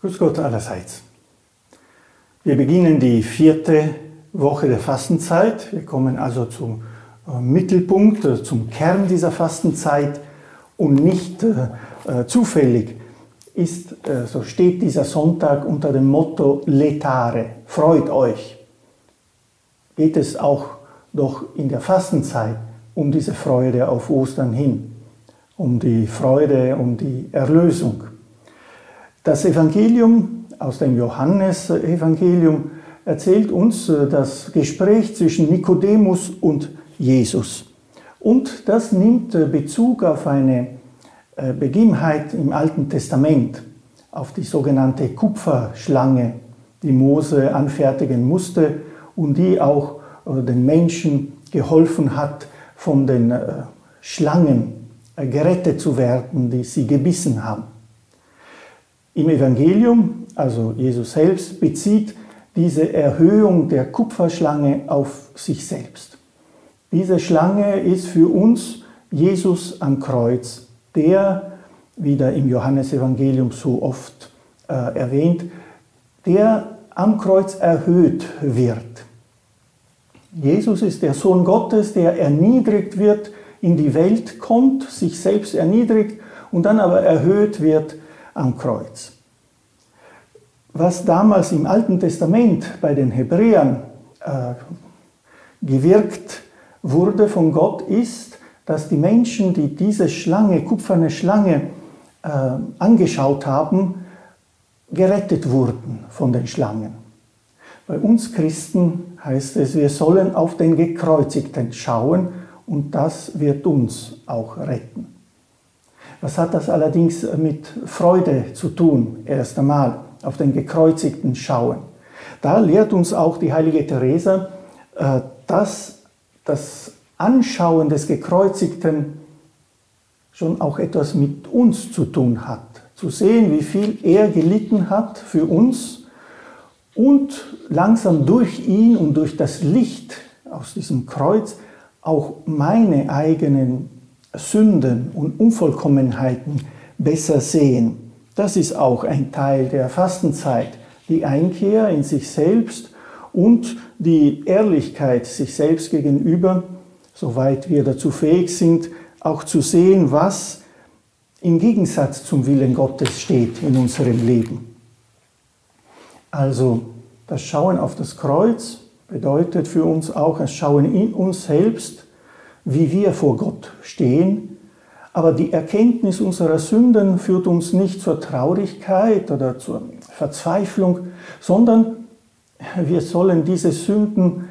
Grüß Gott allerseits. Wir beginnen die vierte Woche der Fastenzeit. Wir kommen also zum äh, Mittelpunkt, äh, zum Kern dieser Fastenzeit und nicht äh, zufällig ist, so steht dieser Sonntag unter dem Motto Letare, freut euch. Geht es auch doch in der Fastenzeit um diese Freude auf Ostern hin, um die Freude, um die Erlösung. Das Evangelium aus dem Johannesevangelium erzählt uns äh, das Gespräch zwischen Nikodemus und Jesus. Und das nimmt äh, Bezug auf eine äh, Begebenheit im Alten Testament, auf die sogenannte Kupferschlange, die Mose anfertigen musste und die auch den Menschen geholfen hat, von den Schlangen gerettet zu werden, die sie gebissen haben. Im Evangelium, also Jesus selbst, bezieht diese Erhöhung der Kupferschlange auf sich selbst. Diese Schlange ist für uns Jesus am Kreuz, der, wieder im Johannesevangelium so oft äh, erwähnt, der am Kreuz erhöht wird. Jesus ist der Sohn Gottes, der erniedrigt wird, in die Welt kommt, sich selbst erniedrigt und dann aber erhöht wird am Kreuz. Was damals im Alten Testament bei den Hebräern äh, gewirkt wurde von Gott, ist, dass die Menschen, die diese Schlange, kupferne Schlange, äh, angeschaut haben, gerettet wurden von den Schlangen. Bei uns Christen heißt es, wir sollen auf den Gekreuzigten schauen und das wird uns auch retten. Was hat das allerdings mit Freude zu tun, erst einmal, auf den Gekreuzigten schauen? Da lehrt uns auch die heilige Theresa, äh, dass das Anschauen des Gekreuzigten schon auch etwas mit uns zu tun hat. Zu sehen, wie viel er gelitten hat für uns und langsam durch ihn und durch das Licht aus diesem Kreuz auch meine eigenen Sünden und Unvollkommenheiten besser sehen. Das ist auch ein Teil der Fastenzeit, die Einkehr in sich selbst und die Ehrlichkeit sich selbst gegenüber, soweit wir dazu fähig sind, auch zu sehen, was im Gegensatz zum Willen Gottes steht in unserem Leben. Also das Schauen auf das Kreuz bedeutet für uns auch das Schauen in uns selbst wie wir vor Gott stehen. Aber die Erkenntnis unserer Sünden führt uns nicht zur Traurigkeit oder zur Verzweiflung, sondern wir sollen diese Sünden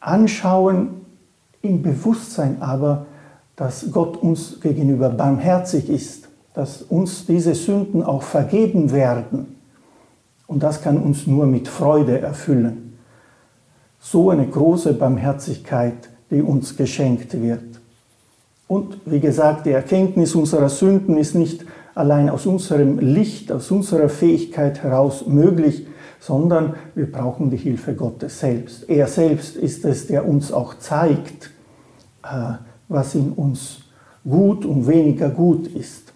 anschauen im Bewusstsein aber, dass Gott uns gegenüber barmherzig ist, dass uns diese Sünden auch vergeben werden. Und das kann uns nur mit Freude erfüllen. So eine große Barmherzigkeit die uns geschenkt wird. Und wie gesagt, die Erkenntnis unserer Sünden ist nicht allein aus unserem Licht, aus unserer Fähigkeit heraus möglich, sondern wir brauchen die Hilfe Gottes selbst. Er selbst ist es, der uns auch zeigt, äh, was in uns gut und weniger gut ist.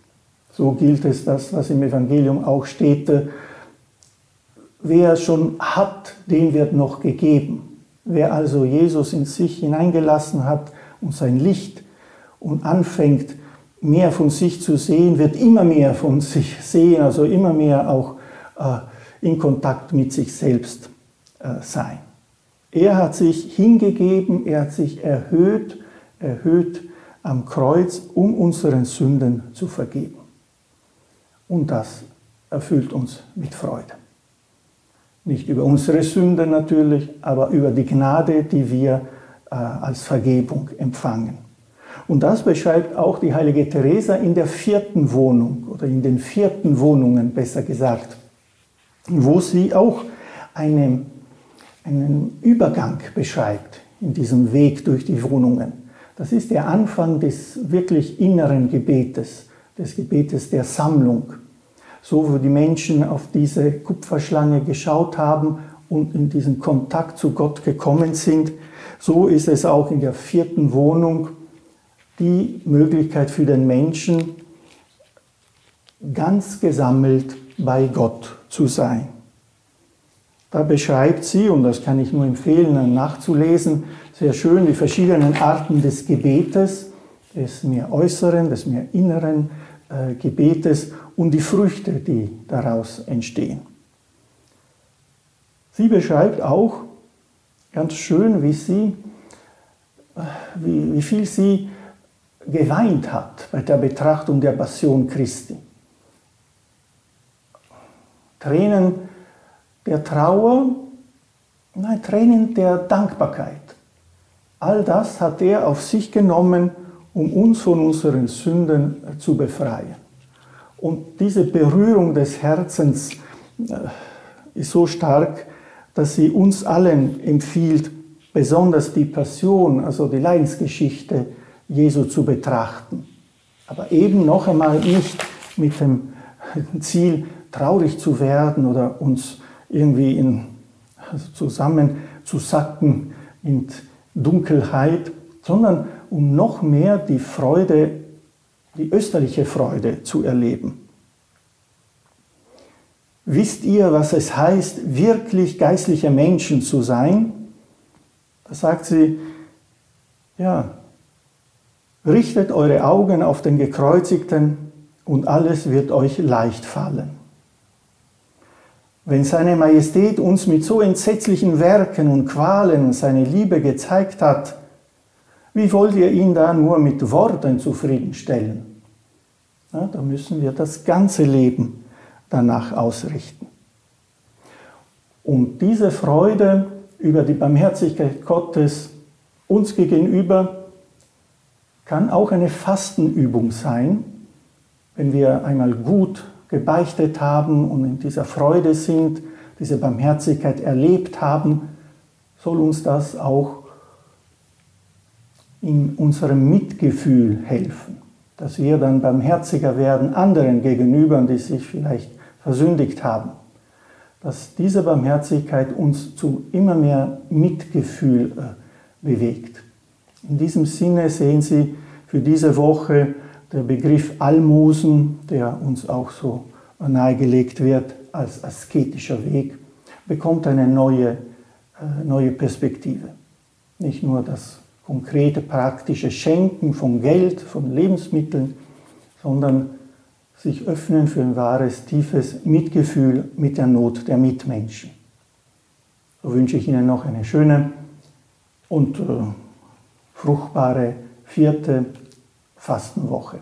So gilt es das, was im Evangelium auch steht. Wer schon hat, dem wird noch gegeben. Wer also Jesus in sich hineingelassen hat und sein Licht und anfängt, mehr von sich zu sehen, wird immer mehr von sich sehen, also immer mehr auch äh, in Kontakt mit sich selbst äh, sein. Er hat sich hingegeben, er hat sich erhöht, erhöht am Kreuz, um unseren Sünden zu vergeben. Und das erfüllt uns mit Freude. Nicht über unsere Sünde natürlich, aber über die Gnade, die wir äh, als Vergebung empfangen. Und das beschreibt auch die heilige Teresa in der vierten Wohnung oder in den vierten Wohnungen besser gesagt, wo sie auch eine, einen Übergang beschreibt in diesem Weg durch die Wohnungen. Das ist der Anfang des wirklich inneren Gebetes, des Gebetes der Sammlung so wo die Menschen auf diese Kupferschlange geschaut haben und in diesen Kontakt zu Gott gekommen sind, so ist es auch in der vierten Wohnung die Möglichkeit für den Menschen, ganz gesammelt bei Gott zu sein. Da beschreibt sie, und das kann ich nur empfehlen, nachzulesen, sehr schön die verschiedenen Arten des Gebetes, des mehr äußeren, des mehr inneren äh, Gebetes und die Früchte, die daraus entstehen. Sie beschreibt auch ganz schön, wie sie, wie, wie viel sie geweint hat bei der Betrachtung der Passion Christi. Tränen der Trauer, nein, Tränen der Dankbarkeit. All das hat er auf sich genommen, um uns von unseren Sünden zu befreien. Und diese Berührung des Herzens äh, ist so stark, dass sie uns allen empfiehlt, besonders die Passion, also die Leidensgeschichte Jesu zu betrachten. Aber eben noch einmal nicht mit dem Ziel, traurig zu werden oder uns irgendwie in, also zusammen zu sacken in Dunkelheit, sondern um noch mehr die Freude, die österliche Freude zu erleben. Wisst ihr, was es heißt, wirklich geistliche Menschen zu sein? Da sagt sie, ja, richtet eure Augen auf den Gekreuzigten und alles wird euch leicht fallen. Wenn seine Majestät uns mit so entsetzlichen Werken und Qualen seine Liebe gezeigt hat, wie wollt ihr ihn da nur mit Worten zufriedenstellen? Ja, da müssen wir das ganze Leben danach ausrichten. Und diese Freude über die Barmherzigkeit Gottes uns gegenüber kann auch eine Fastenübung sein, wenn wir einmal gut gebeichtet haben und in dieser Freude sind, diese Barmherzigkeit erlebt haben, soll uns das auch in unserem Mitgefühl helfen, dass wir dann barmherziger werden anderen gegenüber, die sich vielleicht versündigt haben. Dass diese Barmherzigkeit uns zu immer mehr Mitgefühl äh, bewegt. In diesem Sinne sehen Sie für diese Woche der Begriff Almosen, der uns auch so nahegelegt wird als asketischer Weg, bekommt eine neue, äh, neue Perspektive. Nicht nur das konkrete, praktische Schenken von Geld, von Lebensmitteln, sondern sich öffnen für ein wahres, tiefes Mitgefühl mit der Not der Mitmenschen. So wünsche ich Ihnen noch eine schöne und äh, fruchtbare vierte Fastenwoche.